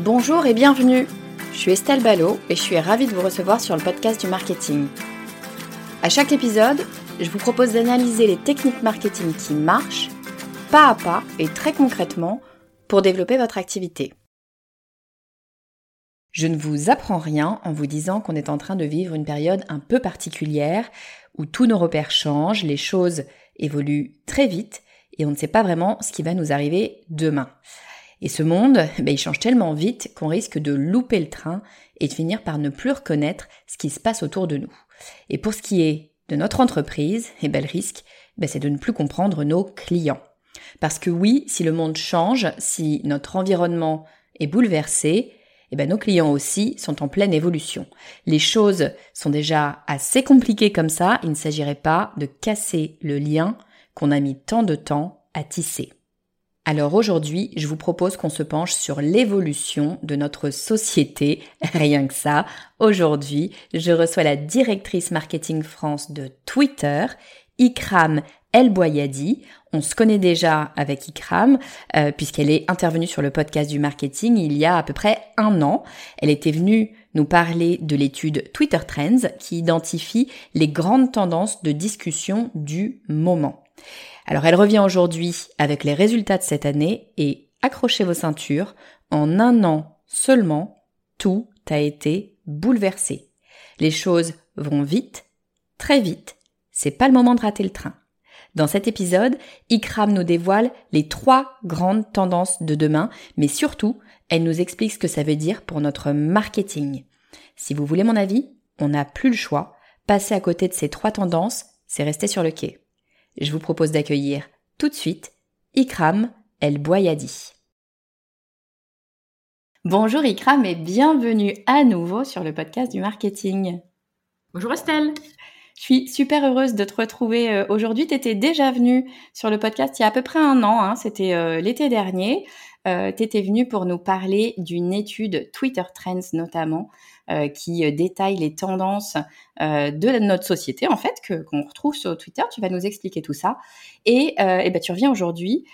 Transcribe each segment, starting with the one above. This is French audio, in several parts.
Bonjour et bienvenue. Je suis Estelle Ballot et je suis ravie de vous recevoir sur le podcast du marketing. À chaque épisode, je vous propose d'analyser les techniques marketing qui marchent, pas à pas et très concrètement, pour développer votre activité. Je ne vous apprends rien en vous disant qu'on est en train de vivre une période un peu particulière où tous nos repères changent, les choses évoluent très vite et on ne sait pas vraiment ce qui va nous arriver demain. Et ce monde, ben, il change tellement vite qu'on risque de louper le train et de finir par ne plus reconnaître ce qui se passe autour de nous. Et pour ce qui est de notre entreprise, eh ben, le risque, ben, c'est de ne plus comprendre nos clients. Parce que oui, si le monde change, si notre environnement est bouleversé, eh ben, nos clients aussi sont en pleine évolution. Les choses sont déjà assez compliquées comme ça, il ne s'agirait pas de casser le lien qu'on a mis tant de temps à tisser. Alors aujourd'hui, je vous propose qu'on se penche sur l'évolution de notre société. Rien que ça. Aujourd'hui, je reçois la directrice marketing France de Twitter, Ikram El Boyadi. On se connaît déjà avec Ikram euh, puisqu'elle est intervenue sur le podcast du marketing il y a à peu près un an. Elle était venue nous parler de l'étude Twitter Trends qui identifie les grandes tendances de discussion du moment. Alors elle revient aujourd'hui avec les résultats de cette année et accrochez vos ceintures, en un an seulement, tout a été bouleversé. Les choses vont vite, très vite, c'est pas le moment de rater le train. Dans cet épisode, Ikram nous dévoile les trois grandes tendances de demain, mais surtout, elle nous explique ce que ça veut dire pour notre marketing. Si vous voulez mon avis, on n'a plus le choix. Passer à côté de ces trois tendances, c'est rester sur le quai je vous propose d'accueillir tout de suite Ikram El Boyadi. Bonjour Ikram et bienvenue à nouveau sur le podcast du marketing. Bonjour Estelle. Je suis super heureuse de te retrouver euh, aujourd'hui. Tu étais déjà venue sur le podcast il y a à peu près un an, hein. c'était euh, l'été dernier. Euh, tu étais venue pour nous parler d'une étude Twitter Trends notamment, qui euh, détaille les tendances euh, de notre société, en fait, que, qu'on retrouve sur Twitter. Tu vas nous expliquer tout ça. Et, et ben, tu reviens aujourd'hui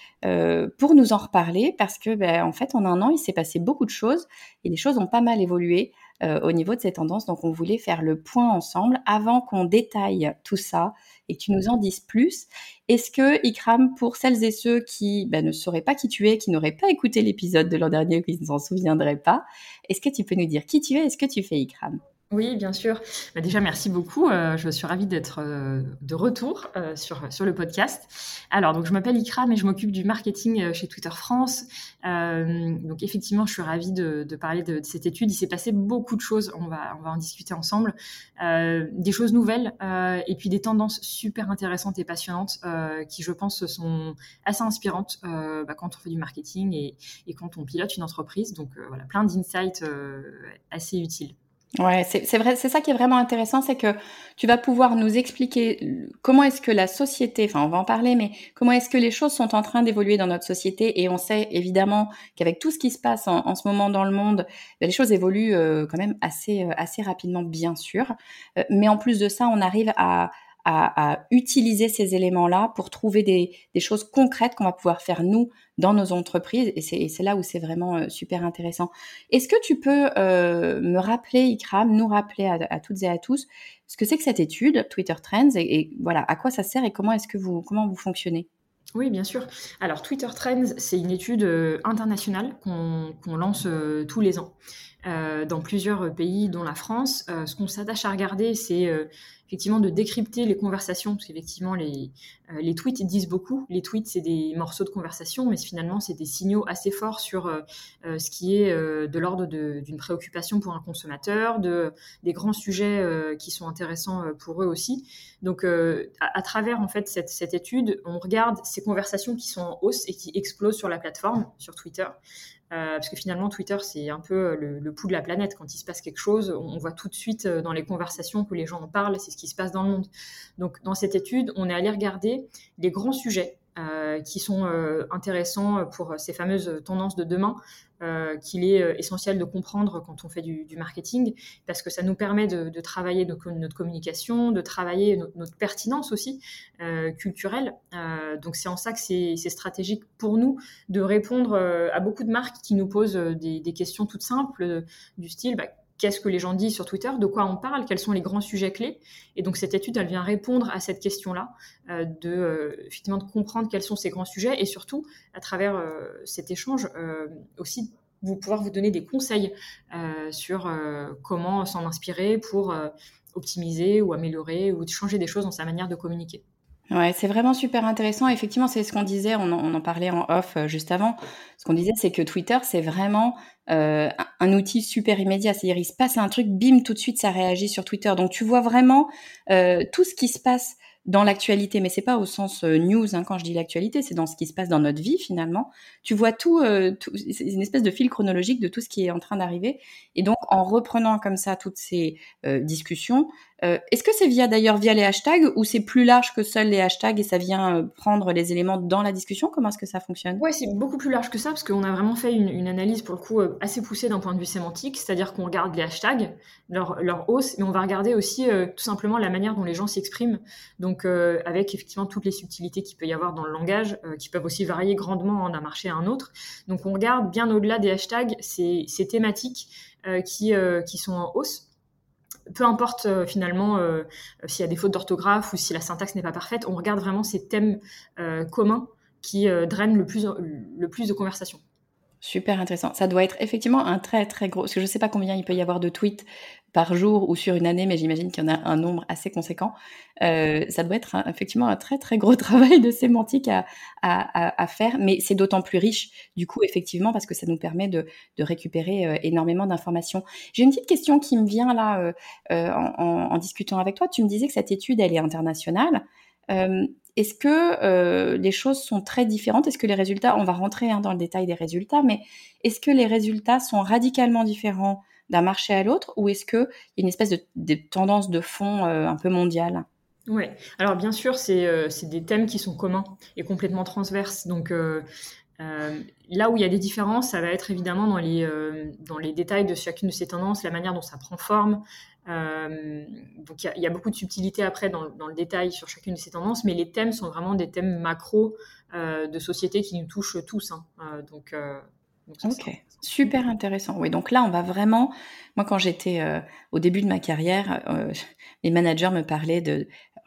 pour nous en reparler parce que, ben, en fait, en un an, il s'est passé beaucoup de choses et les choses ont pas mal évolué. au niveau de ces tendances. Donc, on voulait faire le point ensemble avant qu'on détaille tout ça et que tu nous en dises plus. Est-ce que, Ikram, pour celles et ceux qui ben, ne sauraient pas qui tu es, qui n'auraient pas écouté l'épisode de l'an dernier qui ne s'en souviendraient pas, est-ce que tu peux nous dire qui tu es et ce que tu fais, Ikram? Oui, bien sûr. Bah, déjà, merci beaucoup. Euh, je suis ravie d'être euh, de retour euh, sur, le podcast. Alors, donc, je m'appelle Ikram et je m'occupe du marketing chez Twitter France. donc, effectivement, je suis ravie de, parler de, cette étude. Il s'est passé beaucoup de choses. On va, on en discuter ensemble. des choses nouvelles et puis des tendances super intéressantes et passionnantes qui, je pense, sont assez inspirantes bah, quand on fait du marketing et, et, quand on pilote une entreprise. Donc, voilà, plein d'insights assez utiles. Ouais, c'est vrai, c'est ça qui est vraiment intéressant, c'est que tu vas pouvoir nous expliquer comment est-ce que la société, enfin on va en parler, mais comment est-ce que les choses sont en train d'évoluer dans notre société et on sait évidemment qu'avec tout ce qui se passe en, ce moment dans le monde, ben, les choses évoluent euh, quand même assez euh, assez rapidement, bien sûr. Euh, mais en plus de ça, on arrive à à, utiliser ces éléments-là pour trouver des, choses concrètes qu'on va pouvoir faire nous dans nos entreprises. Et c'est là où c'est vraiment euh, super intéressant. Est-ce que tu peux euh, me rappeler, Ikram, nous rappeler à, toutes et à tous ce que c'est que cette étude Twitter Trends et, voilà à quoi ça sert et comment est-ce que vous comment vous fonctionnez? Oui, bien sûr. Alors, Twitter Trends, c'est une étude euh, internationale qu'on lance tous les ans. Dans plusieurs pays, dont la France. Ce qu'on s'attache à regarder, c'est effectivement de décrypter les conversations, parce qu'effectivement, les, les tweets disent beaucoup. Les tweets, c'est des morceaux de conversation, mais finalement, c'est des signaux assez forts sur ce qui est de l'ordre d'une préoccupation pour un consommateur, de, des grands sujets qui sont intéressants pour eux aussi. Donc, à, à, travers en fait cette, cette étude, on regarde ces conversations qui sont en hausse et qui explosent sur la plateforme, sur Twitter. Euh, parce que finalement, Twitter, c'est un peu euh, le, pouls de la planète. Quand il se passe quelque chose, on voit tout de suite euh, dans les conversations que les gens en parlent, c'est ce qui se passe dans le monde. Donc, dans cette étude, on est allé regarder les grands sujets euh, qui sont euh, intéressants pour ces fameuses tendances de demain, euh, qu'il est essentiel de comprendre quand on fait du, marketing, parce que ça nous permet de, travailler notre, communication, de travailler notre, notre pertinence aussi culturelle. donc c'est en ça que c'est stratégique pour nous de répondre à beaucoup de marques qui nous posent des, des questions toutes simples du style bah, qu'est-ce que les gens disent sur Twitter, de quoi on parle, quels sont les grands sujets clés. Et donc cette étude, elle vient répondre à cette question-là, euh, de euh, effectivement de comprendre quels sont ces grands sujets et surtout à travers euh, cet échange aussi vous pouvoir vous donner des conseils sur comment s'en inspirer pour optimiser ou améliorer ou changer des choses dans sa manière de communiquer. Ouais, c'est vraiment super intéressant. Effectivement, c'est ce qu'on disait, on en, parlait en off euh, juste avant. Ce qu'on disait, c'est que Twitter, c'est vraiment euh, un outil super immédiat. C'est-à-dire, il se passe un truc, bim, tout de suite, ça réagit sur Twitter. Donc, tu vois vraiment euh, tout ce qui se passe dans l'actualité, mais c'est pas au sens news hein, quand je dis l'actualité, c'est dans ce qui se passe dans notre vie finalement. Tu vois tout, euh, c'est une espèce de fil chronologique de tout ce qui est en train d'arriver. Et donc en reprenant comme ça toutes ces euh, est-ce que c'est via d'ailleurs via les hashtags ou c'est plus large que seuls les hashtags et ça vient prendre les éléments dans la discussion? Comment est-ce que ça fonctionne? Ouais, c'est beaucoup plus large que ça parce qu'on a vraiment fait une, analyse pour le coup assez poussée d'un point de vue sémantique, c'est-à-dire qu'on regarde les hashtags, leur, hausse, mais on va regarder aussi tout simplement la manière dont les gens s'expriment. Donc euh, avec effectivement toutes les subtilités qu'il peut y avoir dans le langage, euh, qui peuvent aussi varier grandement d'un marché à un autre. Donc on regarde bien au-delà des hashtags ces, thématiques euh, qui sont en hausse peu importe finalement s'il y a des fautes d'orthographe ou si la syntaxe n'est pas parfaite, on regarde vraiment ces thèmes communs qui drainent le plus, le plus de conversations. Super intéressant. Ça doit être effectivement un très très gros, parce que je ne sais pas combien il peut y avoir de tweets par jour ou sur une année, mais j'imagine qu'il y en a un nombre assez conséquent. Euh, ça doit être effectivement un très très gros travail de sémantique à, à, à faire, mais c'est d'autant plus riche du coup effectivement parce que ça nous permet de, de récupérer euh, énormément d'informations. J'ai une petite question qui me vient là euh, euh en, en, discutant avec toi. Tu me disais que cette étude elle est internationale. Euh, est-ce que les choses sont très différentes? Est-ce que les résultats, on va rentrer hein, dans le détail des résultats, mais est-ce que les résultats sont radicalement différents d'un marché à l'autre ou est-ce qu'il y a une espèce de, tendance de fond euh, un peu mondiale Oui, alors bien sûr, c'est des thèmes qui sont communs et complètement transverses. Donc là où il y a des différences, ça va être évidemment dans les, dans les détails de chacune de ces tendances, la manière dont ça prend forme, euh, donc il y, a beaucoup de subtilité après dans, dans, le détail sur chacune de ces tendances, mais les thèmes sont vraiment des thèmes macro euh, de société qui nous touchent tous. Hein. Euh, donc, euh, ok, super intéressant. Oui, donc là on va vraiment. Moi, quand j'étais euh, au début de ma carrière, les managers me parlaient de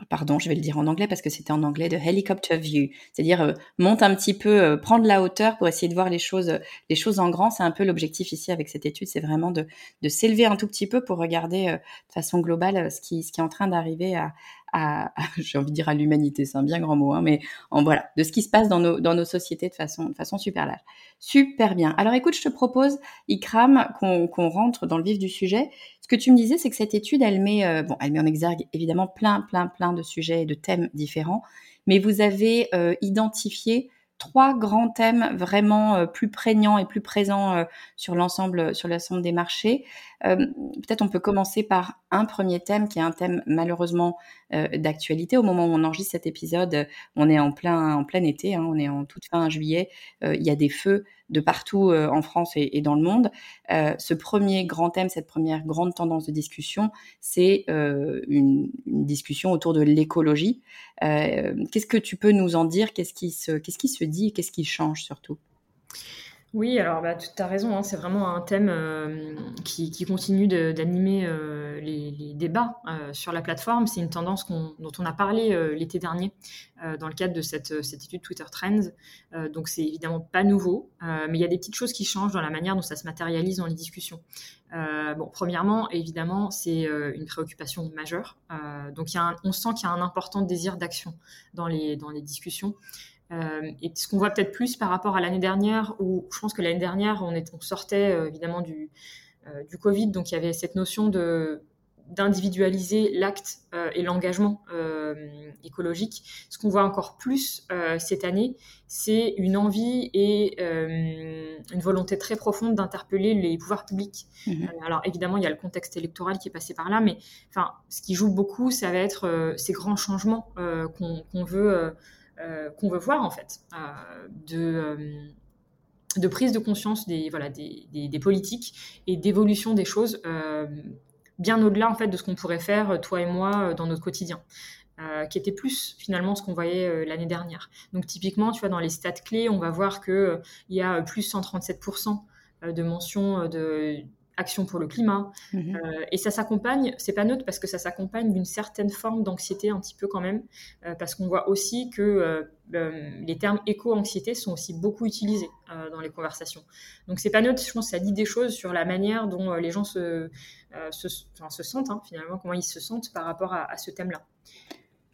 pardon, je vais le dire en anglais parce que c'était en anglais, de helicopter view, c'est-à-dire euh, monte un petit peu, euh, prendre la hauteur pour essayer de voir les choses, les choses en grand. C'est un peu l'objectif ici avec cette étude, c'est vraiment de, de s'élever un tout petit peu pour regarder euh, de façon globale ce qui, ce qui est en train d'arriver à, à, j'ai envie de dire à l'humanité, c'est un bien grand mot, hein, mais en voilà, de ce qui se passe dans nos, sociétés de façon, super large. Super bien. Alors écoute, je te propose, Ikram, qu'on rentre dans le vif du sujet. Ce que tu me disais, c'est que cette étude, elle met, euh, bon, elle met en exergue évidemment plein, plein, plein de sujets et de thèmes différents, mais vous avez euh, identifié trois grands thèmes vraiment euh, plus prégnants et plus présents sur l'ensemble des marchés. Euh, peut-être on peut commencer par un premier thème qui est un thème malheureusement d'actualité. Au moment où on enregistre cet épisode, on est en plein en plein été, hein, on est en toute fin juillet. il y a des feux de partout en France et, dans le monde. ce premier grand thème, cette première grande tendance de discussion, c'est une, discussion autour de l'écologie. qu'est-ce que tu peux nous en dire? Qu'est-ce qui se, qu'est-ce qui se dit qu'est-ce qui change surtout? Oui, alors bah, tu as raison, hein, c'est vraiment un thème euh, qui, continue d'animer euh, les, débats euh, sur la plateforme. C'est une tendance dont on a parlé l'été dernier dans le cadre de cette, étude Twitter Trends. donc c'est évidemment pas nouveau, mais il y a des petites choses qui changent dans la manière dont ça se matérialise dans les discussions. bon, premièrement, évidemment, c'est une préoccupation majeure. donc y a on sent qu'il y a un important désir d'action dans les, dans les discussions. Euh, et ce qu'on voit peut-être plus par rapport à l'année dernière, où je pense que l'année dernière, on, est, on sortait euh, évidemment du, euh, du Covid, donc il y avait cette notion de d'individualiser l'acte et l'engagement écologique. Ce qu'on voit encore plus cette année, c'est une envie et une volonté très profonde d'interpeller les pouvoirs publics. Mmh alors évidemment, il y a le contexte électoral qui est passé par là, mais enfin, ce qui joue beaucoup, ça va être ces grands changements qu'on veut qu'on veut voir en fait, euh, de, euh, de prise de conscience des, voilà, des, des, politiques et d'évolution des choses bien au-delà en fait de ce qu'on pourrait faire toi et moi dans notre quotidien. qui était plus finalement ce qu'on voyait l'année dernière. Donc typiquement, tu vois, dans les stats clés, on va voir qu'il il y a plus 137% de mentions de, action pour le climat. Mhm. Euh, et ça s'accompagne, c'est pas neutre parce que ça s'accompagne d'une certaine forme d'anxiété un petit peu quand même, euh, parce qu'on voit aussi que euh, les termes éco-anxiété sont aussi beaucoup utilisés dans les conversations. Donc c'est pas neutre, je pense que ça dit des choses sur la manière dont les gens se, se, se sentent, hein, finalement, comment ils se sentent par rapport à ce thème-là.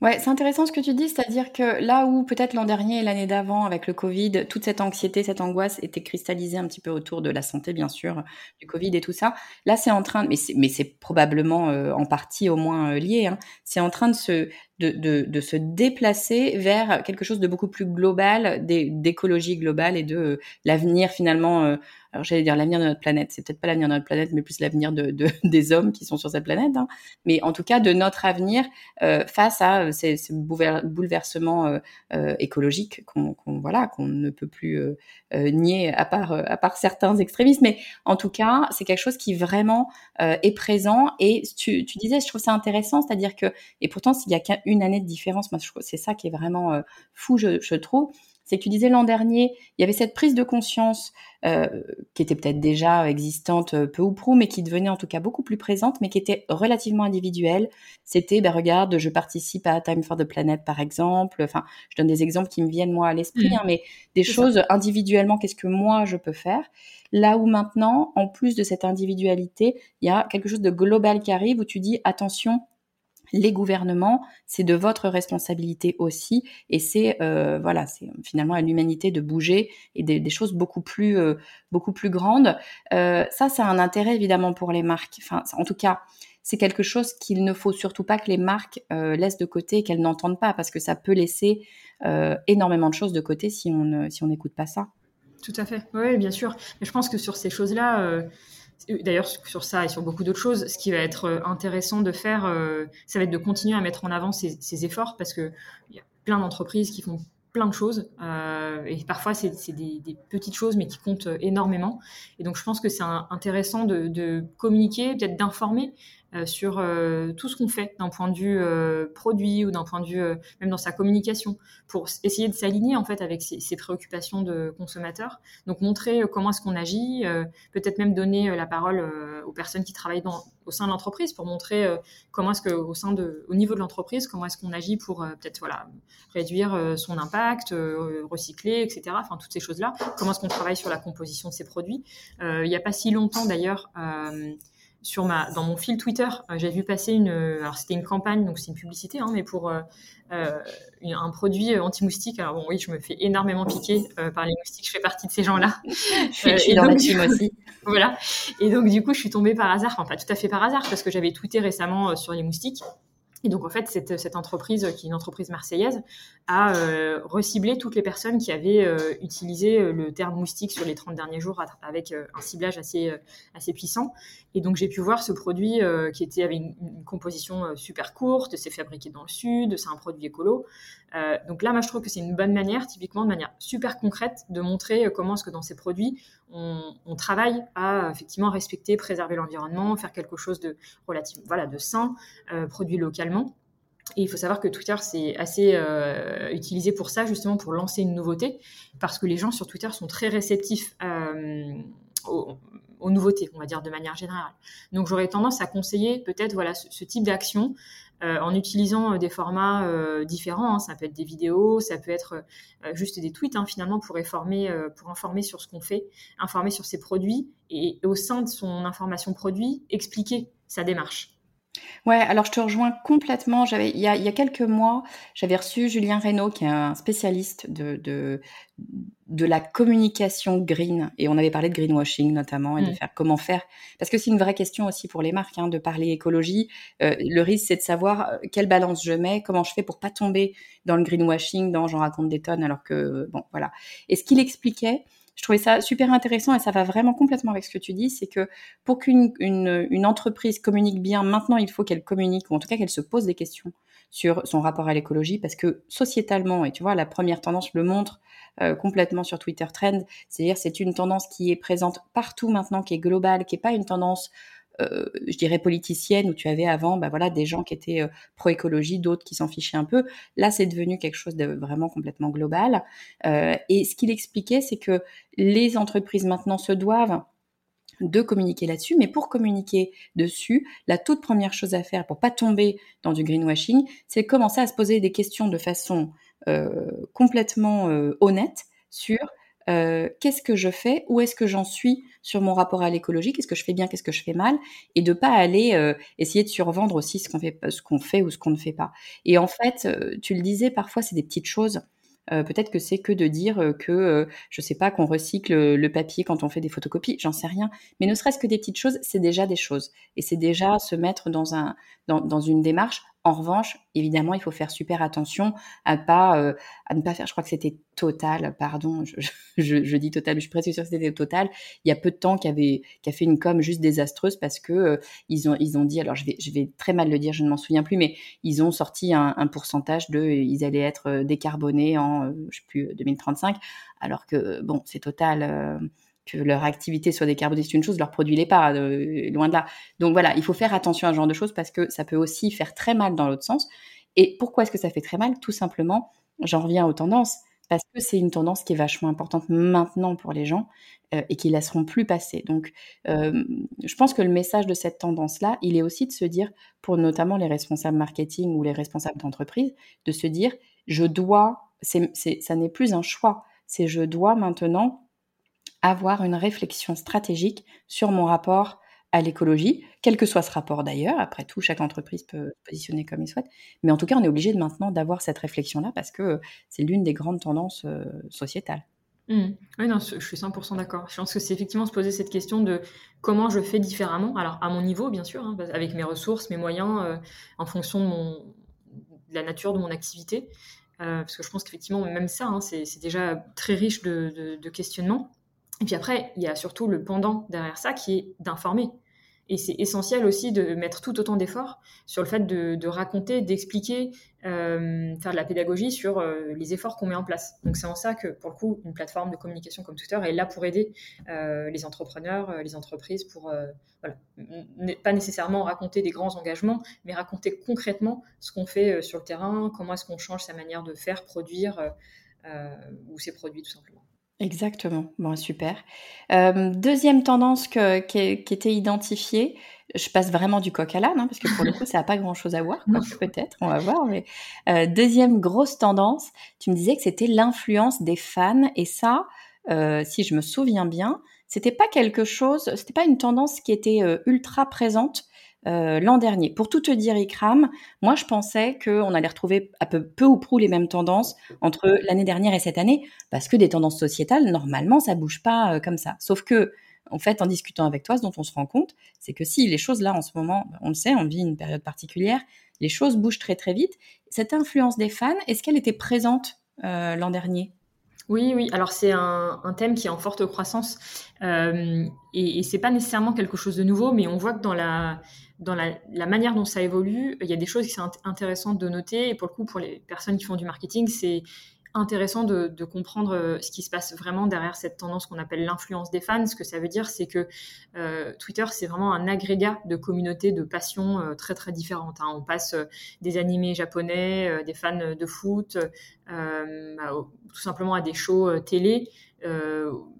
Ouais, c'est intéressant ce que tu dis, c'est-à-dire que là où peut-être l'an dernier et l'année d'avant, avec le Covid, toute cette anxiété, cette angoisse était cristallisée un petit peu autour de la santé, bien sûr, du Covid et tout ça. Là, c'est en train, mais c'est, probablement euh, en partie au moins euh, lié. Hein, c'est en train de se de, de, de, se déplacer vers quelque chose de beaucoup plus global, d'écologie globale et de euh, l'avenir finalement alors j'allais dire l'avenir de notre planète, c'est peut-être pas l'avenir de notre planète, mais plus l'avenir de, de, des hommes qui sont sur cette planète, hein. mais en tout cas de notre avenir euh, face à euh, ces, ces bouleversements euh, euh écologiques qu'on voilà qu'on ne peut plus euh, nier à part à part certains extrémistes, mais en tout cas c'est quelque chose qui vraiment est présent. Et tu, tu, disais, je trouve ça intéressant, c'est-à-dire que et pourtant s'il y a qu'une année de différence, moi c'est ça qui est vraiment fou, je, je trouve c'est que tu disais l'an dernier, il y avait cette prise de conscience euh, qui était peut-être déjà existante euh, peu ou prou, mais qui devenait en tout cas beaucoup plus présente, mais qui était relativement individuelle. C'était, ben regarde, je participe à Time for the Planet par exemple. Enfin, je donne des exemples qui me viennent moi à l'esprit, mmh. hein, mais des choses individuellement, qu'est-ce que moi je peux faire? Là où maintenant, en plus de cette individualité, il y a quelque chose de global qui arrive où tu dis attention, les gouvernements, c'est de votre responsabilité aussi, et c'est euh, voilà, c'est finalement à l'humanité de bouger et des, choses beaucoup plus euh, beaucoup plus grandes. Euh, ça, ça a un intérêt évidemment pour les marques. Enfin, en tout cas, c'est quelque chose qu'il ne faut surtout pas que les marques laissent de côté et qu'elles n'entendent pas, parce que ça peut laisser énormément de choses de côté si on si on n'écoute pas ça. Tout à fait. Oui, bien sûr. Mais je pense que sur ces choses-là D'ailleurs, sur ça et sur beaucoup d'autres choses, ce qui va être euh, intéressant de faire, euh, ça va être de continuer à mettre en avant ces, efforts parce qu'il y a plein d'entreprises qui font plein de choses euh, et parfois c'est des, petites choses mais qui comptent énormément. Et donc je pense que c'est intéressant de, de communiquer, peut-être d'informer euh, sur euh, tout ce qu'on fait d'un point de vue euh, produit ou d'un point de vue même dans sa communication pour essayer de s'aligner en fait avec ces, préoccupations de consommateurs. Donc montrer comment est-ce qu'on agit, peut-être même donner la parole aux personnes qui travaillent dans, au sein de l'entreprise pour montrer comment est-ce que au sein de au niveau de l'entreprise comment est-ce qu'on agit pour peut-être voilà réduire son impact, recycler, etc. Enfin toutes ces choses là. Comment est-ce qu'on travaille sur la composition de ces produits. il n'y a pas si longtemps d'ailleurs sur ma, dans mon fil Twitter, euh, j'ai vu passer une, alors c'était une campagne, donc c'est une publicité, hein, mais pour euh, euh, un produit anti-moustique. Alors bon, oui, je me fais énormément piquer par les moustiques, je fais partie de ces gens-là. je suis, dans la team aussi. voilà. Et donc du coup, je suis tombée par hasard, enfin pas tout à fait par hasard, parce que j'avais tweeté récemment sur les moustiques. Et donc, en fait, cette, entreprise, qui est une entreprise marseillaise, a euh, reciblé toutes les personnes qui avaient euh, utilisé euh, le terme moustique sur les 30 derniers jours avec un ciblage assez, assez puissant. Et donc, j'ai pu voir ce produit qui était, avait une, une composition super courte, c'est fabriqué dans le sud, c'est un produit écolo. donc là, moi, je trouve que c'est une bonne manière, typiquement de manière super concrète, de montrer comment est-ce que dans ces produits, on, travaille à effectivement respecter, préserver l'environnement, faire quelque chose de relatif, voilà, de sain, produit localement et il faut savoir que Twitter, c'est assez euh, utilisé pour ça, justement pour lancer une nouveauté, parce que les gens sur Twitter sont très réceptifs euh, aux, nouveautés, on va dire de manière générale. Donc j'aurais tendance à conseiller peut-être voilà, ce, type d'action euh, en utilisant des formats différents. Hein. Ça peut être des vidéos, ça peut être juste des tweets hein, finalement pour informer, pour informer sur ce qu'on fait, informer sur ses produits et au sein de son information produit, expliquer sa démarche. Ouais, alors je te rejoins complètement. J'avais, il y a, il y a quelques mois, j'avais reçu Julien Reynaud, qui est un spécialiste de, de, de la communication green, et on avait parlé de greenwashing notamment, et de mm. faire comment faire, parce que c'est une vraie question aussi pour les marques, hein, de parler écologie. Euh, le risque, c'est de savoir euh, quelle balance je mets, comment je fais pour pas tomber dans le greenwashing, dans j'en raconte des tonnes, alors que bon, voilà. Et ce qu'il expliquait, je trouvais ça super intéressant et ça va vraiment complètement avec ce que tu dis, c'est que pour qu'une une, une entreprise communique bien, maintenant il faut qu'elle communique, ou en tout cas qu'elle se pose des questions sur son rapport à l'écologie, parce que sociétalement, et tu vois, la première tendance le montre euh, complètement sur Twitter Trend, c'est-à-dire c'est une tendance qui est présente partout maintenant, qui est globale, qui n'est pas une tendance euh, je dirais politicienne où tu avais avant bah voilà des gens qui étaient euh, pro écologie d'autres qui s'en fichaient un peu. Là c'est devenu quelque chose de vraiment complètement global. Euh, et ce qu'il expliquait c'est que les entreprises maintenant se doivent de communiquer là-dessus, mais pour communiquer dessus, la toute première chose à faire pour pas tomber dans du greenwashing, c'est commencer à se poser des questions de façon complètement honnête sur euh, qu'est-ce que je fais, où est-ce que j'en suis sur mon rapport à l'écologie, qu'est-ce que je fais bien, qu'est-ce que je fais mal, et de pas aller euh, essayer de survendre aussi ce qu'on fait, ou ce qu'on ne fait pas. Et en fait, euh, tu le disais, parfois c'est des petites choses. Peut-être que c'est que de dire que, je sais pas, qu'on recycle le papier quand on fait des photocopies, j'en sais rien. Mais ne serait-ce que des petites choses, c'est déjà des choses. Et c'est déjà se mettre dans, un, dans, dans une démarche en revanche, évidemment, il faut faire super attention à pas euh, à ne pas faire. Je crois que c'était Total, pardon, je, dis Total, mais je suis presque sûre que c'était Total. Il y a peu de temps qui avait a fait une com juste désastreuse parce que euh, ils ont ils ont dit alors je vais je vais très mal le dire, je ne m'en souviens plus, mais ils ont sorti un, un, pourcentage de ils allaient être euh, décarbonés en je sais plus 2035, alors que bon c'est Total que leur activité soit décarbonée, c'est une chose, leur produit l'est pas, euh, loin de là. Donc voilà, il faut faire attention à ce genre de choses parce que ça peut aussi faire très mal dans l'autre sens. Et pourquoi est-ce que ça fait très mal? Tout simplement, j'en reviens aux tendances, parce que c'est une tendance qui est vachement importante maintenant pour les gens euh, et qui laisseront plus passer. Donc, euh, je pense que le message de cette tendance-là, il est aussi de se dire, pour notamment les responsables marketing ou les responsables d'entreprise, de se dire, je dois, c'est, ça n'est plus un choix, c'est je dois maintenant avoir une réflexion stratégique sur mon rapport à l'écologie, quel que soit ce rapport d'ailleurs. Après tout, chaque entreprise peut se positionner comme il souhaite. Mais en tout cas, on est obligé de maintenant d'avoir cette réflexion-là parce que c'est l'une des grandes tendances euh, sociétales. Mmh. Oui, non, je suis 100% d'accord. Je pense que c'est effectivement se poser cette question de comment je fais différemment. Alors, à mon niveau, bien sûr, hein, avec mes ressources, mes moyens, euh, en fonction de, la nature de mon activité. Euh, parce que je pense qu'effectivement, même ça, hein, c'est déjà très riche de, de, de questionnements. Et puis après, il y a surtout le pendant derrière ça qui est d'informer. Et c'est essentiel aussi de mettre tout autant d'efforts sur le fait de, raconter, d'expliquer, euh, faire de la pédagogie sur euh, les efforts qu'on met en place. Donc c'est en ça que, pour le coup, une plateforme de communication comme Twitter est là pour aider euh, les entrepreneurs, les entreprises, pour voilà, pas nécessairement raconter des grands engagements, mais raconter concrètement ce qu'on fait sur le terrain, comment est-ce qu'on change sa manière de faire, produire ou ses produits tout simplement. Exactement. Bon, super. Euh, deuxième tendance que, qui, était identifiée, je passe vraiment du coq à l'âne, hein, parce que pour le coup, ça n'a pas grand-chose à voir, peut-être, on va voir. Mais euh, deuxième grosse tendance, tu me disais que c'était l'influence des fans, et ça, euh, si je me souviens bien, c'était pas quelque chose, c'était pas une tendance qui était ultra présente euh, l'an dernier. Pour tout te dire, Ikram, moi je pensais qu'on allait retrouver à peu, ou prou les mêmes tendances entre l'année dernière et cette année, parce que des tendances sociétales, normalement, ça bouge pas euh, comme ça. Sauf que en fait, en discutant avec toi, ce dont on se rend compte, c'est que si les choses là, en ce moment, on le sait, on vit une période particulière, les choses bougent très très vite. Cette influence des fans, est-ce qu'elle était présente euh, l'an dernier? Oui, oui. Alors c'est un, thème qui est en forte croissance euh, et, c'est pas nécessairement quelque chose de nouveau, mais on voit que dans la dans la, manière dont ça évolue, il y a des choses qui sont intéressantes de noter. Et pour le coup, pour les personnes qui font du marketing, c'est intéressant de, comprendre euh, ce qui se passe vraiment derrière cette tendance qu'on appelle l'influence des fans. Ce que ça veut dire, c'est que euh, Twitter, c'est vraiment un agrégat de communautés de passions euh, très très différentes. Hein. On passe des animés japonais, des fans de foot, tout simplement à des shows télé.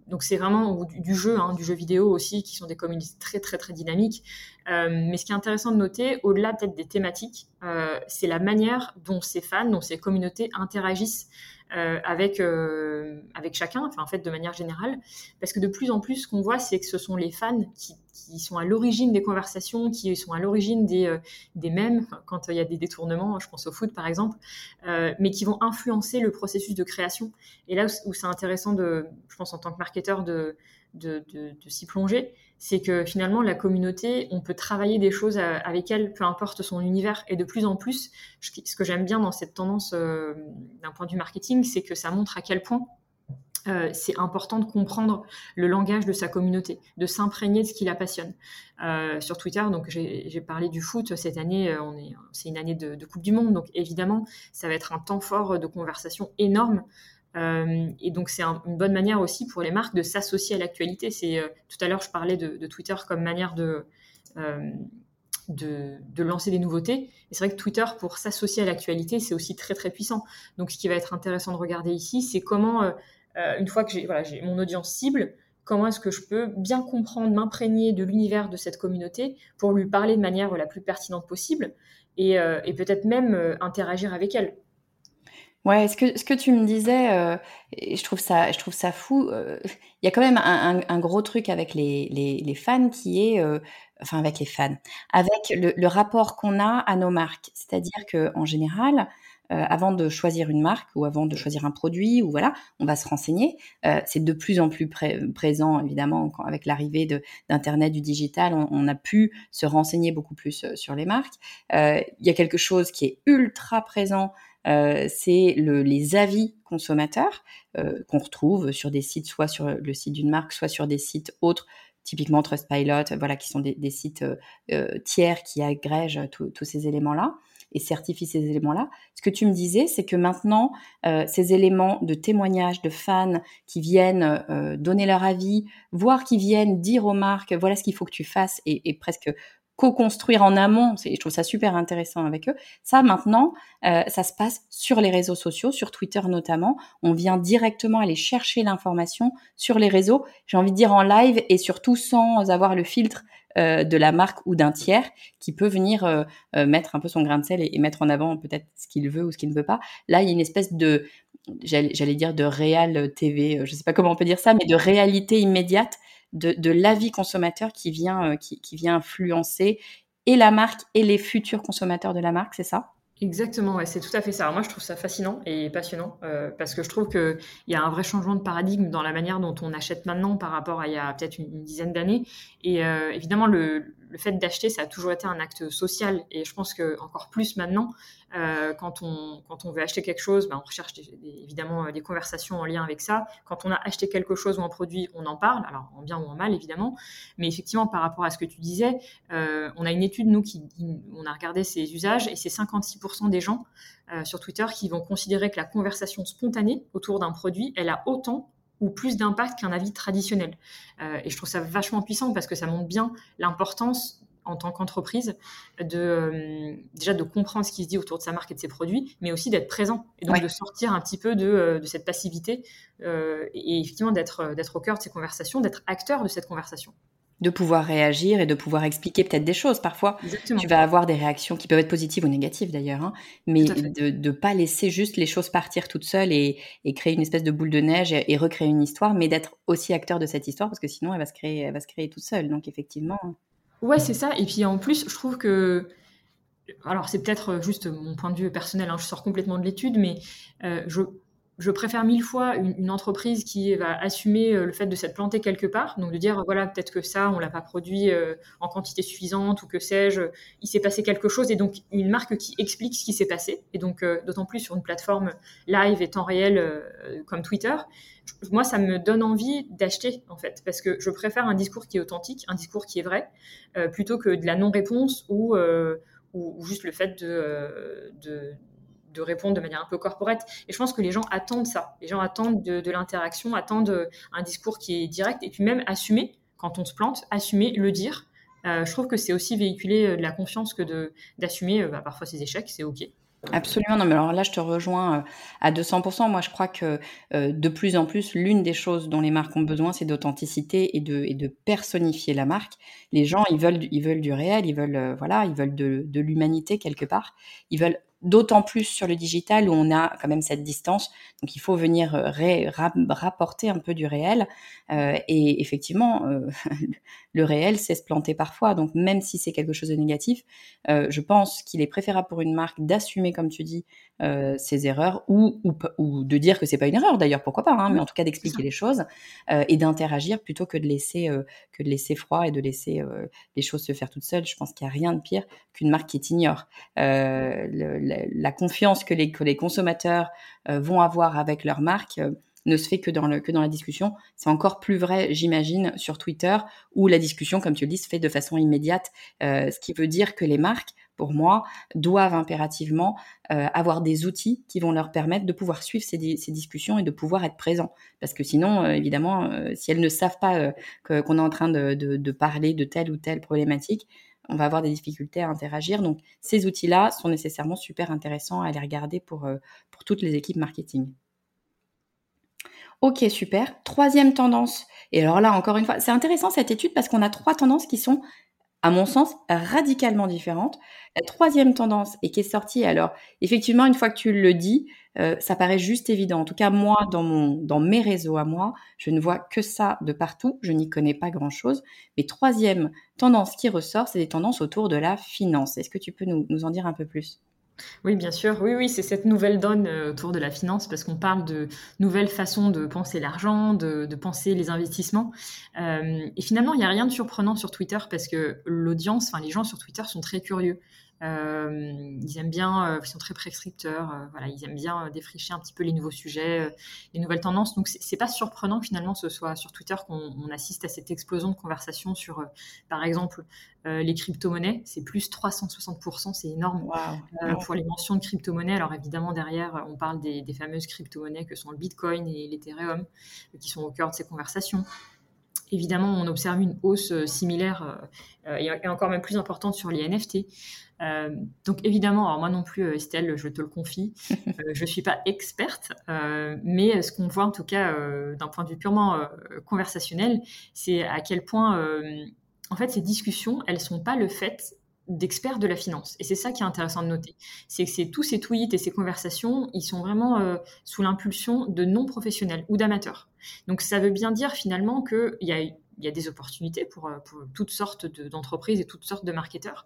Donc c'est vraiment du, jeu, hein, du jeu vidéo aussi, qui sont des communautés très très très dynamiques. mais ce qui est intéressant de noter, au-delà peut-être des thématiques, c'est la manière dont ces fans, dont ces communautés interagissent euh, avec, euh, avec chacun, enfin, en fait, de manière générale. Parce que de plus en plus, ce qu'on voit, c'est que ce sont les fans qui, sont à l'origine des conversations, qui sont à l'origine des, euh, des mèmes, quand il y a des détournements, je pense au foot par exemple, mais qui vont influencer le processus de création. Et là où, où c'est intéressant, de, je pense, en tant que marketeur, de, s'y plonger, c'est que finalement, la communauté, on peut travailler des choses avec elle, peu importe son univers. Et de plus en plus, ce que j'aime bien dans cette tendance euh, d'un point de vue marketing, c'est que ça montre à quel point euh, c'est important de comprendre le langage de sa communauté, de s'imprégner de ce qui la passionne. Euh, sur Twitter, donc j'ai parlé du foot cette année, on est, c'est une année de, de, Coupe du Monde, donc évidemment, ça va être un temps fort de conversation énorme euh, et donc c'est une bonne manière aussi pour les marques de s'associer à l'actualité. C'est euh, tout à l'heure je parlais de, Twitter comme manière de, euh, de, de lancer des nouveautés. Et c'est vrai que Twitter pour s'associer à l'actualité c'est aussi très très puissant. Donc ce qui va être intéressant de regarder ici, c'est comment une fois que j'ai voilà, mon audience cible, comment est-ce que je peux bien comprendre, m'imprégner de l'univers de cette communauté pour lui parler de manière la plus pertinente possible et peut-être même interagir avec elle. Ouais, ce que, ce que tu me disais, euh, je trouve ça, je trouve ça fou. Euh, il y a quand même un, un, gros truc avec les, les, les fans qui est, euh, enfin avec les fans, avec le, le rapport qu'on a à nos marques. C'est-à-dire que en général, avant de choisir une marque ou avant de choisir un produit ou voilà, on va se renseigner. c'est de plus en plus présent évidemment avec l'arrivée d'internet, du digital, on, on, a pu se renseigner beaucoup plus sur les marques. Il y a quelque chose qui est ultra présent euh, c'est le, les avis consommateurs euh, qu'on retrouve sur des sites, soit sur le site d'une marque, soit sur des sites autres, typiquement Trustpilot, voilà, qui sont des, sites euh, tiers qui agrègent tous ces éléments-là et certifient ces éléments-là. Ce que tu me disais, c'est que maintenant, ces éléments de témoignages de fans qui viennent donner leur avis, voire qui viennent dire aux marques, voilà ce qu'il faut que tu fasses, et presque co-construire en amont. Je trouve ça super intéressant avec eux. Ça, maintenant, euh, ça se passe sur les réseaux sociaux, sur Twitter notamment. On vient directement aller chercher l'information sur les réseaux. J'ai envie de dire en live et surtout sans avoir le filtre euh, de la marque ou d'un tiers qui peut venir euh, mettre un peu son grain de sel et, mettre en avant peut-être ce qu'il veut ou ce qu'il ne veut pas. Là, il y a une espèce de, j'allais dire de réel TV, je sais pas comment on peut dire ça, mais de réalité immédiate de, l'avis consommateur qui vient, euh, qui, vient influencer et la marque et les futurs consommateurs de la marque, c'est ça? Exactement, ouais, c'est tout à fait ça. moi, je trouve ça fascinant et passionnant euh, parce que je trouve qu'il y a un vrai changement de paradigme dans la manière dont on achète maintenant par rapport à il y a peut-être une, dizaine d'années. Et euh, évidemment, le, le fait d'acheter, ça a toujours été un acte social. Et je pense que encore plus maintenant, euh, quand, on, veut acheter quelque chose, ben, on recherche évidemment euh, des conversations en lien avec ça. Quand on a acheté quelque chose ou un produit, on en parle, alors en bien ou en mal évidemment. Mais effectivement, par rapport à ce que tu disais, euh, on a une étude, nous, qui on a regardé ces usages et c'est 56% des gens sur Twitter qui vont considérer que la conversation spontanée autour d'un produit, elle a autant ou plus d'impact qu'un avis traditionnel. Euh, et je trouve ça vachement puissant parce que ça montre bien l'importance en tant qu'entreprise de euh, déjà de comprendre ce qui se dit autour de sa marque et de ses produits, mais aussi d'être présent et donc de sortir un petit peu de, euh, de cette passivité et effectivement d'être d'être au cœur de ces conversations, d'être acteur de cette conversation de pouvoir réagir et de pouvoir expliquer peut-être des choses. Parfois, tu vas avoir des réactions qui peuvent être positives ou négatives d'ailleurs, hein, mais de ne pas laisser juste les choses partir toutes seules et, créer une espèce de boule de neige et, recréer une histoire, mais d'être aussi acteur de cette histoire parce que sinon elle va se créer, elle va se créer toute seule. Donc effectivement. Ouais, c'est ça. Et puis en plus, je trouve que alors c'est peut-être juste mon point de vue personnel, hein, je sors complètement de l'étude, mais euh, je je préfère mille fois une, entreprise qui va assumer euh, le fait de s'être plantée quelque part, donc de dire voilà peut-être que ça on l'a pas produit euh, en quantité suffisante ou que sais-je, il s'est passé quelque chose et donc une marque qui explique ce qui s'est passé. Et donc euh, d'autant plus sur une plateforme live et temps réel comme Twitter, moi ça me donne envie d'acheter en fait parce que je préfère un discours qui est authentique, un discours qui est vrai plutôt que de la non-réponse ou, ou, juste le fait de, de de répondre de manière un peu corporate. Et je pense que les gens attendent ça. Les gens attendent de, l'interaction, attendent euh, un discours qui est direct et puis même assumer quand on se plante, assumer, le dire. Euh, je trouve que c'est aussi véhiculer euh, de la confiance que d'assumer bah, parfois ses échecs, c'est ok. Absolument, non, mais alors là, je te rejoins à 200%. Moi, je crois que de plus en plus, l'une des choses dont les marques ont besoin, c'est d'authenticité et de, et de personnifier la marque. Les gens, ils veulent, ils veulent du réel, ils veulent, voilà, ils veulent de, de l'humanité quelque part. Ils veulent d'autant plus sur le digital où on a quand même cette distance. Donc il faut venir euh, rapporter un peu du réel. Euh, et effectivement, euh, le réel, c'est se planter parfois. Donc même si c'est quelque chose de négatif, je pense qu'il est préférable pour une marque d'assumer, comme tu dis, ses erreurs ou, ou, de dire que c'est pas une erreur d'ailleurs, pourquoi pas, hein, mais en tout cas d'expliquer les choses et d'interagir plutôt que de laisser que de laisser froid et de laisser les choses se faire toutes seules. Je pense qu'il n'y a rien de pire qu'une marque qui t'ignore. Le, la, confiance que les, consommateurs euh, vont avoir avec leur marque euh, ne se fait que dans, la discussion. C'est encore plus vrai, j'imagine, sur Twitter, où la discussion, comme tu le dis, se fait de façon immédiate, euh, ce qui veut dire que les marques, pour moi, doivent impérativement avoir des outils qui vont leur permettre de pouvoir suivre ces, discussions et de pouvoir être présents. Parce que sinon, évidemment, si elles ne savent pas qu'on est en train de, parler de telle ou telle problématique, on va avoir des difficultés à interagir. Donc, ces outils-là sont nécessairement super intéressants à aller regarder pour, euh, pour toutes les équipes marketing. Ok, super. Troisième tendance. Et alors là, encore une fois, c'est intéressant cette étude parce qu'on a trois tendances qui sont, à mon sens, radicalement différentes. La troisième tendance et qui est sortie, alors effectivement, une fois que tu le dis, euh, ça paraît juste évident. En tout cas, moi, dans, mon, dans mes réseaux à moi, je ne vois que ça de partout. Je n'y connais pas grand-chose. Mais troisième tendance qui ressort, c'est des tendances autour de la finance. Est-ce que tu peux nous, nous en dire un peu plus? Oui, bien sûr. Oui, oui, c'est cette nouvelle donne euh, autour de la finance parce qu'on parle de nouvelles façons de penser l'argent, de, penser les investissements. Euh, et finalement, il n'y a rien de surprenant sur Twitter parce que l'audience, enfin les gens sur Twitter sont très curieux. Euh, ils aiment bien, euh, ils sont très prescripteurs, euh, voilà, ils aiment bien défricher un petit peu les nouveaux sujets, les nouvelles tendances. Donc c'est pas surprenant finalement ce soit sur Twitter qu'on assiste à cette explosion de conversation sur, par exemple, les crypto-monnaies. C'est plus 360%, c'est énorme pour les mentions de crypto-monnaies. Alors évidemment derrière, on parle des, des fameuses crypto-monnaies que sont le Bitcoin et l'Ethereum, qui sont au cœur de ces conversations. Évidemment, on observe une hausse similaire et encore même plus importante sur les NFT. Euh, donc évidemment, alors moi non plus, euh, Estelle, je te le confie, euh, je ne suis pas experte, mais ce qu'on voit en tout cas d'un point de vue purement conversationnel, c'est à quel point, en fait, ces discussions, elles ne sont pas le fait d'experts de la finance. Et c'est ça qui est intéressant de noter. C'est que tous ces tweets et ces conversations, ils sont vraiment sous l'impulsion de non-professionnels ou d'amateurs. Donc ça veut bien dire finalement qu'il y a il y a des opportunités pour, euh, toutes sortes d'entreprises et toutes sortes de marketeurs,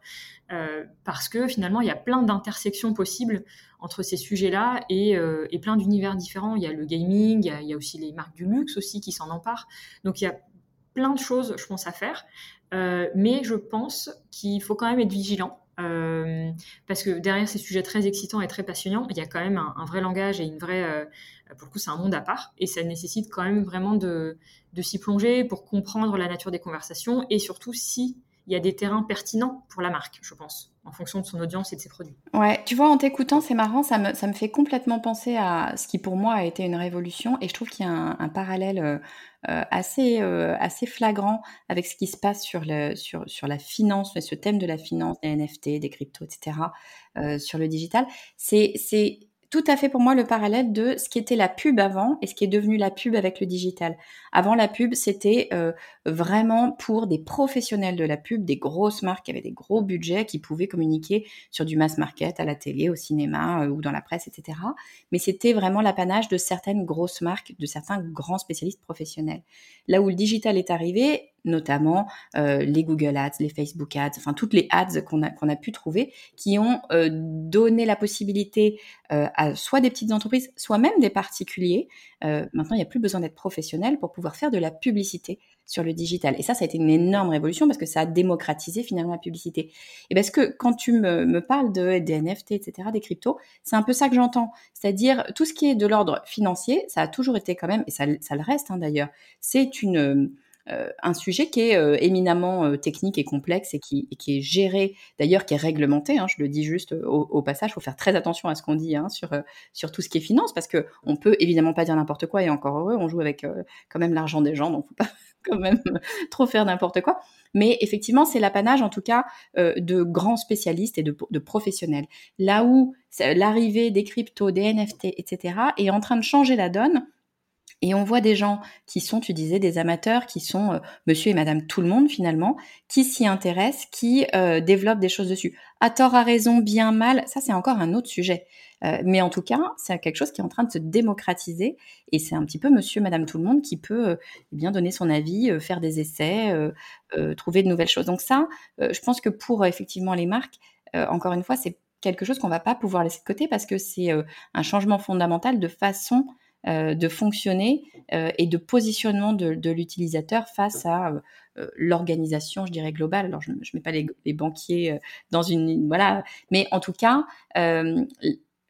euh, parce que finalement, il y a plein d'intersections possibles entre ces sujets-là euh, et, plein d'univers différents. Il y a le gaming, il y a, aussi les marques du luxe aussi qui s'en emparent. Donc il y a plein de choses, je pense, à faire. Mais je pense qu'il faut quand même être vigilant. parce que derrière ces sujets très excitants et très passionnants, il y a quand même un, vrai langage et une vraie, pour le coup, c'est un monde à part et ça nécessite quand même vraiment de, de s'y plonger pour comprendre la nature des conversations et surtout si il y a des terrains pertinents pour la marque, je pense, en fonction de son audience et de ses produits. Ouais, tu vois, en t'écoutant, c'est marrant, ça me, ça me fait complètement penser à ce qui pour moi a été une révolution et je trouve qu'il y a un, parallèle euh, euh, assez, euh, assez flagrant avec ce qui se passe sur, le, sur, sur la finance, ce thème de la finance, des NFT, des cryptos, etc., sur le digital. C'est tout à fait pour moi le parallèle de ce qui était la pub avant et ce qui est devenu la pub avec le digital. Avant la pub, c'était euh, vraiment pour des professionnels de la pub, des grosses marques qui avaient des gros budgets, qui pouvaient communiquer sur du mass market, à la télé, au cinéma euh, ou dans la presse, etc. Mais c'était vraiment l'apanage de certaines grosses marques, de certains grands spécialistes professionnels. Là où le digital est arrivé, notamment les Google Ads, les Facebook Ads, enfin toutes les ads qu'on a, qu'on a pu trouver, qui ont donné la possibilité à soit des petites entreprises, soit même des particuliers. maintenant, il n'y a plus besoin d'être professionnel pour pouvoir faire de la publicité sur le digital. Et ça, ça a été une énorme révolution parce que ça a démocratisé finalement la publicité. Et parce que quand tu me, me parles de, des NFT, etc., des cryptos, c'est un peu ça que j'entends. C'est-à-dire tout ce qui est de l'ordre financier, ça a toujours été quand même, et ça, ça le reste hein, d'ailleurs, c'est une euh, un sujet qui est euh, éminemment euh, technique et complexe et qui, qui est géré, d'ailleurs qui est réglementé. Hein, je le dis juste au, passage, il faut faire très attention à ce qu'on dit hein, sur sur tout ce qui est finance parce que on peut évidemment pas dire n'importe quoi et encore heureux, on joue avec quand même l'argent des gens, donc faut pas quand même trop faire n'importe quoi. Mais effectivement, c'est l'apanage en tout cas de grands spécialistes et de, de professionnels. Là où l'arrivée des cryptos, des NFT, etc. est en train de changer la donne et on voit des gens qui sont, tu disais, des amateurs, qui sont euh, monsieur et madame tout le monde finalement, qui s'y intéressent, qui euh, développent des choses dessus. À tort, à raison, bien, mal, ça c'est encore un autre sujet. Euh, mais en tout cas, c'est quelque chose qui est en train de se démocratiser et c'est un petit peu monsieur, madame tout le monde qui peut eh bien donner son avis, faire des essais, trouver de nouvelles choses. Donc ça, je pense que pour effectivement les marques, encore une fois, c'est quelque chose qu'on va pas pouvoir laisser de côté parce que c'est un changement fondamental de façon de fonctionner euh, et de positionnement de, l'utilisateur face à euh, l'organisation, je dirais, globale. Alors, je ne mets pas les, les banquiers dans une... Voilà, mais en tout cas,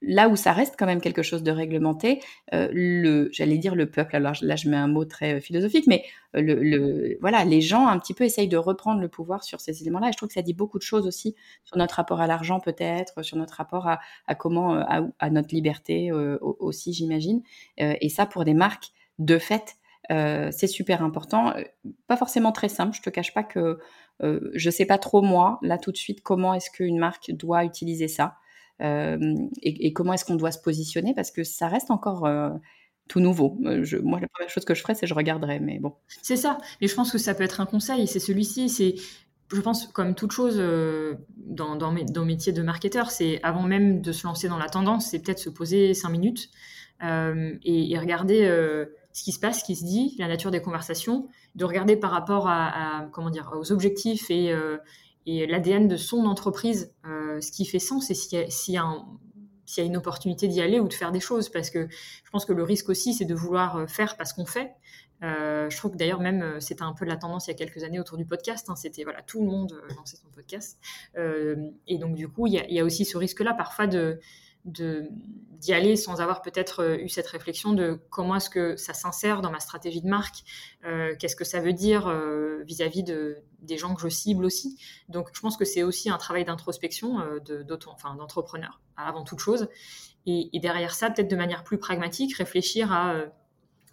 là où ça reste quand même quelque chose de réglementé, euh, le, j'allais dire le peuple. Alors là, je mets un mot très euh, philosophique, mais euh, le, voilà, les gens un petit peu essayent de reprendre le pouvoir sur ces éléments-là. Et je trouve que ça dit beaucoup de choses aussi sur notre rapport à l'argent, peut-être, sur notre rapport à, comment, à, notre liberté aussi, j'imagine. et ça, pour des marques, de fait, c'est super important. Pas forcément très simple. Je te cache pas que je sais pas trop moi là tout de suite comment est-ce qu'une marque doit utiliser ça. Euh, et, comment est-ce qu'on doit se positionner? Parce que ça reste encore euh, tout nouveau. Euh, moi, la première chose que je ferais, c'est je regarderais, mais bon. C'est ça. Et je pense que ça peut être un conseil. C'est celui-ci. C'est, je pense, comme toute chose dans, dans, le métier de marketeur, c'est avant même de se lancer dans la tendance, c'est peut-être se poser cinq minutes et, regarder ce qui se passe, ce qui se dit, la nature des conversations, de regarder par rapport à comment dire, aux objectifs et, et l'ADN de son entreprise, euh, ce qui fait sens, c'est s'il y, a, une opportunité d'y aller ou de faire des choses. Parce que je pense que le risque aussi, c'est de vouloir euh, faire parce qu'on fait. Euh, je trouve que d'ailleurs même c'était un peu la tendance il y a quelques années autour du podcast. Hein. c'était voilà tout le monde lançait son podcast. et donc du coup il y a, aussi ce risque-là parfois de d'y aller sans avoir peut-être euh, eu cette réflexion de comment est-ce que ça s'insère dans ma stratégie de marque, euh, qu'est-ce que ça veut dire euh, vis-à-vis de, des gens que je cible aussi. Donc je pense que c'est aussi un travail d'introspection enfin, d'entrepreneur avant toute chose. Et, derrière ça, peut-être de manière plus pragmatique, réfléchir à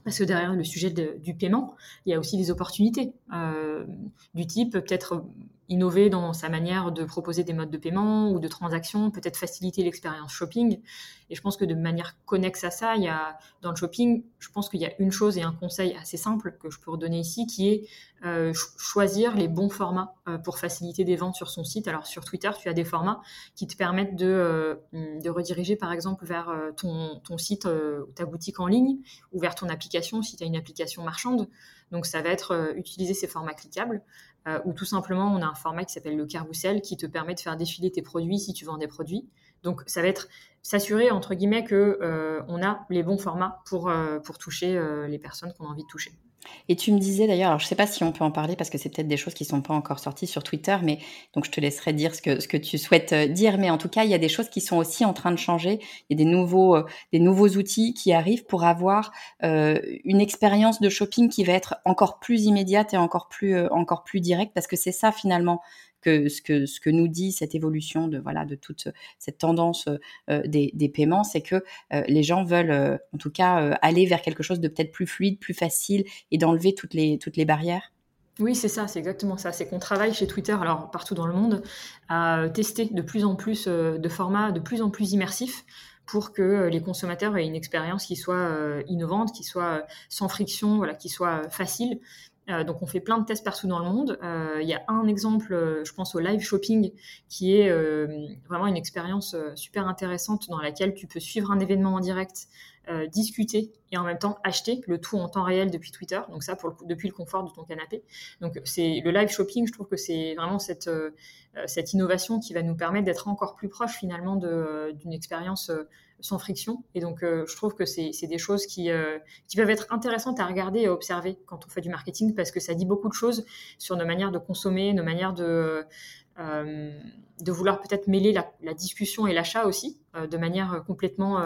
parce que derrière le sujet du paiement, il y a aussi des opportunités euh, du type peut-être innover dans sa manière de proposer des modes de paiement ou de transaction, peut-être faciliter l'expérience shopping. Et je pense que de manière connexe à ça, dans le shopping, je pense qu'il y a une chose et un conseil assez simple que je peux redonner ici, qui est euh, choisir les bons formats euh, pour faciliter des ventes sur son site. Alors sur Twitter, tu as des formats qui te permettent de, euh, rediriger par exemple vers ton, ton site, ta boutique en ligne ou vers ton application si tu as une application marchande. Donc ça va être utiliser ces formats cliquables ou tout simplement on a un format qui s'appelle le carrousel qui te permet de faire défiler tes produits si tu vends des produits. Donc ça va être s'assurer entre guillemets que on a les bons formats pour, pour toucher les personnes qu'on a envie de toucher. Et tu me disais d'ailleurs, alors je ne sais pas si on peut en parler parce que c'est peut-être des choses qui ne sont pas encore sorties sur Twitter, mais donc je te laisserai dire ce que, tu souhaites euh, dire. Mais en tout cas, il y a des choses qui sont aussi en train de changer. Il y a des nouveaux, euh, des nouveaux outils qui arrivent pour avoir euh, une expérience de shopping qui va être encore plus immédiate et encore plus, encore plus directe parce que c'est ça finalement que ce que ce que nous dit cette évolution de voilà de toute cette tendance euh, des, des, paiements, c'est que euh, les gens veulent euh, en tout cas aller vers quelque chose de peut-être plus fluide, plus facile et d'enlever toutes les toutes les barrières. Oui, c'est ça, c'est exactement ça. C'est qu'on travaille chez Twitter, alors partout dans le monde, à tester de plus en plus de formats de plus en plus immersifs pour que les consommateurs aient une expérience qui soit innovante, qui soit sans friction, voilà, qui soit facile. Euh, donc on fait plein de tests partout dans le monde. Euh, il y a un exemple, euh, je pense au live shopping, qui est vraiment une expérience super intéressante dans laquelle tu peux suivre un événement en direct discuter et en même temps acheter le tout en temps réel depuis Twitter. Donc ça, depuis le confort de ton canapé. Donc c'est le live shopping. Je trouve que c'est vraiment cette cette innovation qui va nous permettre d'être encore plus proche finalement d'une expérience sans friction. Et donc, euh, je trouve que c'est des choses qui, euh, qui peuvent être intéressantes à regarder et à observer quand on fait du marketing parce que ça dit beaucoup de choses sur nos manières de consommer, nos manières de, euh, de vouloir peut-être mêler la, discussion et l'achat aussi de manière complètement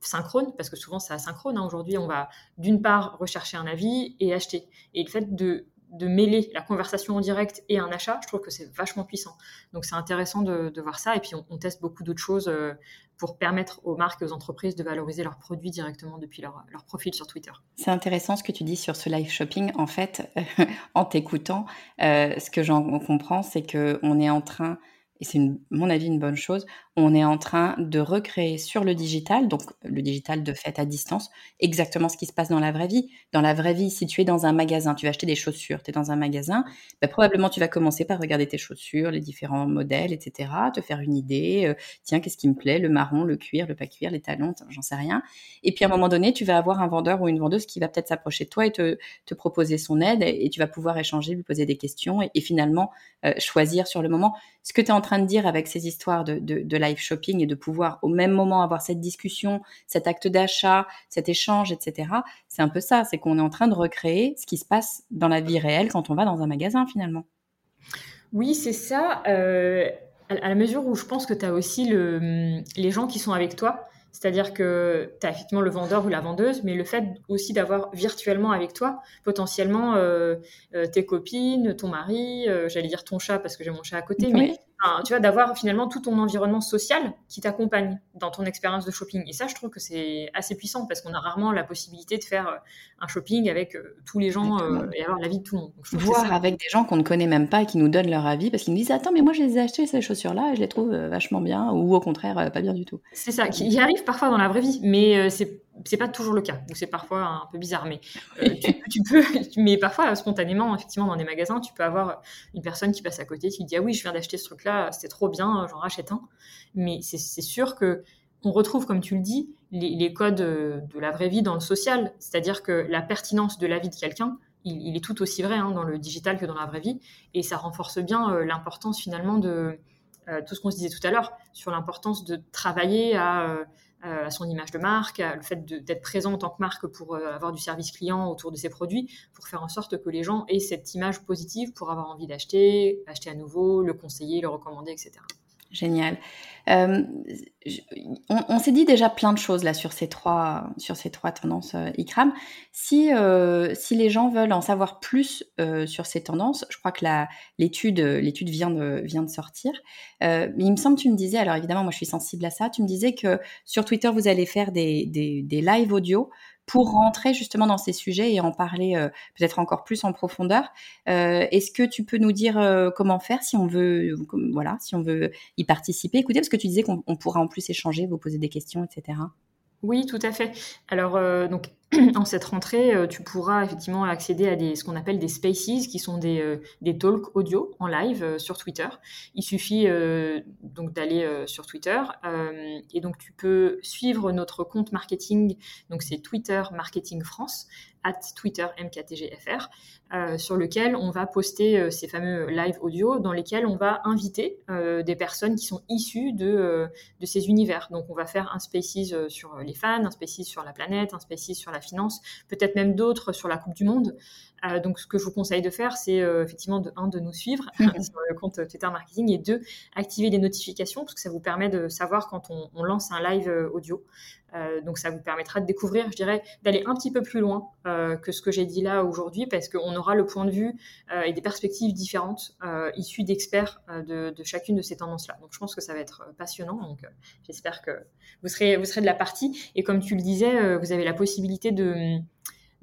synchrone, parce que souvent c'est asynchrone. Hein. Aujourd'hui, on va d'une part rechercher un avis et acheter. Et le fait de de mêler la conversation en direct et un achat, je trouve que c'est vachement puissant. Donc c'est intéressant de, voir ça. Et puis on, teste beaucoup d'autres choses euh, pour permettre aux marques et aux entreprises de valoriser leurs produits directement depuis leur, profil sur Twitter. C'est intéressant ce que tu dis sur ce live shopping. En fait, en t'écoutant, euh, ce que j'en comprends, c'est qu'on est en train et c'est mon avis une bonne chose, on est en train de recréer sur le digital, donc le digital de fait à distance, exactement ce qui se passe dans la vraie vie. Dans la vraie vie, si tu es dans un magasin, tu vas acheter des chaussures, tu es dans un magasin, bah, probablement tu vas commencer par regarder tes chaussures, les différents modèles, etc., te faire une idée, euh, tiens, qu'est-ce qui me plaît, le marron, le cuir, le pas cuir, les talons, j'en sais rien. Et puis à un moment donné, tu vas avoir un vendeur ou une vendeuse qui va peut-être s'approcher de toi et te, proposer son aide et, tu vas pouvoir échanger, lui poser des questions et, finalement euh, choisir sur le moment. Ce que tu es en train de dire avec ces histoires de, de live shopping et de pouvoir au même moment avoir cette discussion, cet acte d'achat, cet échange, etc. C'est un peu ça, c'est qu'on est en train de recréer ce qui se passe dans la vie réelle quand on va dans un magasin finalement. Oui, c'est ça. Euh, à la mesure où je pense que tu as aussi le, les gens qui sont avec toi. C'est-à-dire que tu as effectivement le vendeur ou la vendeuse, mais le fait aussi d'avoir virtuellement avec toi potentiellement euh, euh, tes copines, ton mari, j'allais dire ton chat parce que j'ai mon chat à côté, mais tu vois, d'avoir finalement tout ton environnement social qui t'accompagne dans ton expérience de shopping. Et ça, je trouve que c'est assez puissant parce qu'on a rarement la possibilité de faire euh, un shopping avec euh, tous les gens euh, et avoir l'avis de tout le monde. Voir avec des gens qu'on ne connaît même pas et qui nous donnent leur avis parce qu'ils nous disent Attends, mais moi je les ai achetées ces chaussures-là et je les trouve vachement bien ou au contraire pas bien du tout. C'est ça, qui arrive parfois dans la vraie vie, mais c'est c'est pas toujours le cas, ou c'est parfois un peu bizarre, mais euh, tu, peux, mais parfois spontanément, effectivement, dans des magasins, tu peux avoir une personne qui passe à côté qui dit ah oui, je viens d'acheter ce truc-là, c'était trop bien, j'en rachète un. Mais c'est sûr que on retrouve, comme tu le dis, les, codes de la vraie vie dans le social, c'est-à-dire que la pertinence de l'avis de quelqu'un, il, est tout aussi vrai hein, dans le digital que dans la vraie vie, et ça renforce bien euh, l'importance finalement de euh, tout ce qu'on se disait tout à l'heure sur l'importance de travailler à à son image de marque, le fait d'être présent en tant que marque pour euh, avoir du service client autour de ses produits, pour faire en sorte que les gens aient cette image positive pour avoir envie d'acheter, acheter à nouveau, le conseiller, le recommander, etc. Génial. Euh, on, s'est dit déjà plein de choses là sur ces trois, sur ces trois tendances euh, ICRAM. Si, euh, si les gens veulent en savoir plus sur ces tendances, je crois que l'étude, vient de, vient de sortir. il me semble tu me disais, alors évidemment moi je suis sensible à ça, tu me disais que sur Twitter vous allez faire des, des, des live audio pour rentrer justement dans ces sujets et en parler euh, peut-être encore plus en profondeur. Euh, est-ce que tu peux nous dire euh, comment faire si on veut, voilà, si on veut y participer Écoutez, parce que tu disais qu'on pourra en plus échanger, vous poser des questions, etc. Oui, tout à fait. Alors, donc, en cette rentrée, euh, tu pourras effectivement accéder à ce qu'on appelle des spaces, qui sont des, euh, des talks audio en live euh, sur Twitter. Il suffit donc d'aller sur Twitter et donc tu peux suivre notre compte marketing. Donc c'est Twitter Marketing France at Twitter MKTGFR, sur lequel on va poster ces fameux live audio dans lesquels on va inviter des personnes qui sont issues de, de ces univers. Donc on va faire un spaces sur les fans, un spaces sur la planète, un spaces sur la finance, peut-être même d'autres sur la Coupe du Monde. Euh, donc, ce que je vous conseille de faire, c'est euh, effectivement, de, un, de nous suivre sur le compte Twitter Marketing et deux, activer les notifications parce que ça vous permet de savoir quand on, lance un live euh, donc, ça vous permettra de découvrir, je dirais, d'aller un petit peu plus loin que ce que j'ai dit là aujourd'hui parce qu'on aura le point de vue et des perspectives différentes issues d'experts de, chacune de ces tendances-là. Donc, je pense que ça va être passionnant. Donc, j'espère que vous serez, de la partie. Et comme tu le disais, vous avez la possibilité de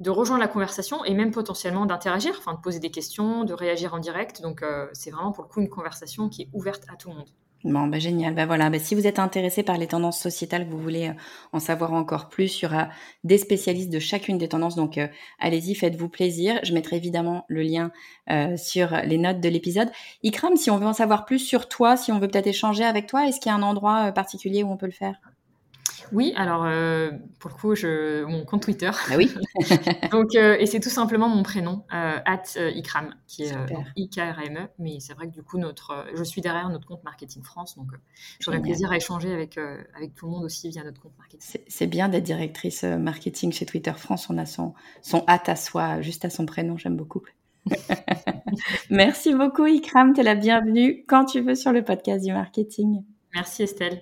rejoindre la conversation et même potentiellement d'interagir, enfin de poser des questions, de réagir en direct. Donc euh, c'est vraiment pour le coup une conversation qui est ouverte à tout le monde. Bon, bah génial. Bah voilà, bah, si vous êtes intéressé par les tendances sociétales, vous voulez euh, en savoir encore plus, il y aura des spécialistes de chacune des tendances. Donc euh, allez-y, faites-vous plaisir. Je mettrai évidemment le lien sur les notes de l'épisode. Ikram, si on veut en savoir plus sur toi, si on veut peut-être échanger avec toi, est-ce qu'il y a un endroit particulier où on peut le faire? Oui, alors euh, pour le coup, je, mon compte Twitter. Ah oui. donc, euh, et c'est tout simplement mon prénom, euh, at Ikram, qui est I K R M E. Mais c'est vrai que du coup, notre, je suis derrière notre compte Marketing France, donc j'aurais plaisir à échanger avec avec tout le monde aussi via notre compte marketing. C'est bien d'être directrice marketing chez Twitter France. On a son son at à soi, juste à son prénom. J'aime beaucoup. Merci beaucoup, Ikram. Tu es la bienvenue quand tu veux sur le podcast du marketing. Merci, Estelle.